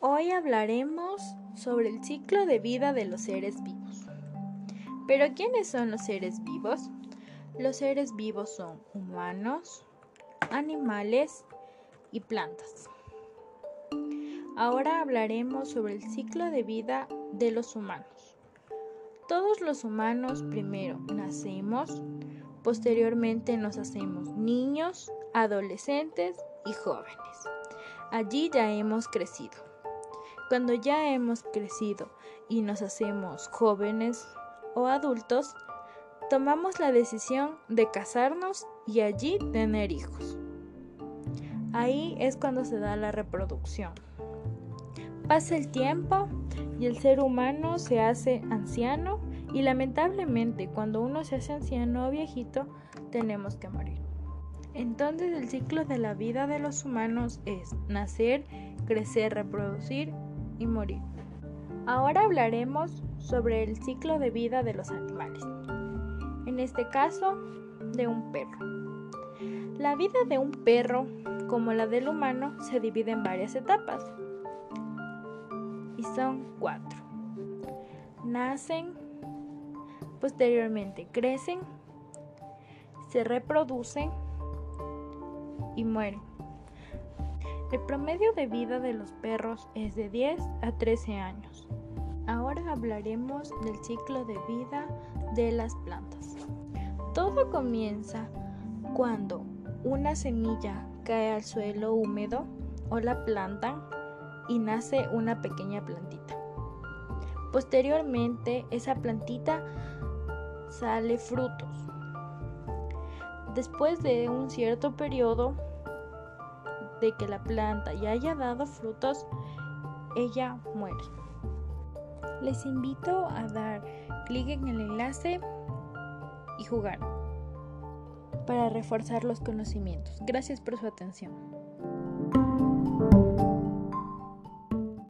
Hoy hablaremos sobre el ciclo de vida de los seres vivos. ¿Pero quiénes son los seres vivos? Los seres vivos son humanos, animales y plantas. Ahora hablaremos sobre el ciclo de vida de los humanos. Todos los humanos primero nacemos, posteriormente nos hacemos niños, adolescentes y jóvenes. Allí ya hemos crecido. Cuando ya hemos crecido y nos hacemos jóvenes o adultos, tomamos la decisión de casarnos y allí tener hijos. Ahí es cuando se da la reproducción. Pasa el tiempo y el ser humano se hace anciano y lamentablemente cuando uno se hace anciano o viejito tenemos que morir. Entonces el ciclo de la vida de los humanos es nacer, crecer, reproducir y morir. Ahora hablaremos sobre el ciclo de vida de los animales. En este caso, de un perro. La vida de un perro, como la del humano, se divide en varias etapas. Y son cuatro. Nacen, posteriormente crecen, se reproducen y mueren. El promedio de vida de los perros es de 10 a 13 años. Ahora hablaremos del ciclo de vida de las plantas. Todo comienza cuando una semilla cae al suelo húmedo o la plantan y nace una pequeña plantita. Posteriormente, esa plantita sale frutos. Después de un cierto periodo, de que la planta ya haya dado frutos, ella muere. Les invito a dar clic en el enlace y jugar para reforzar los conocimientos. Gracias por su atención.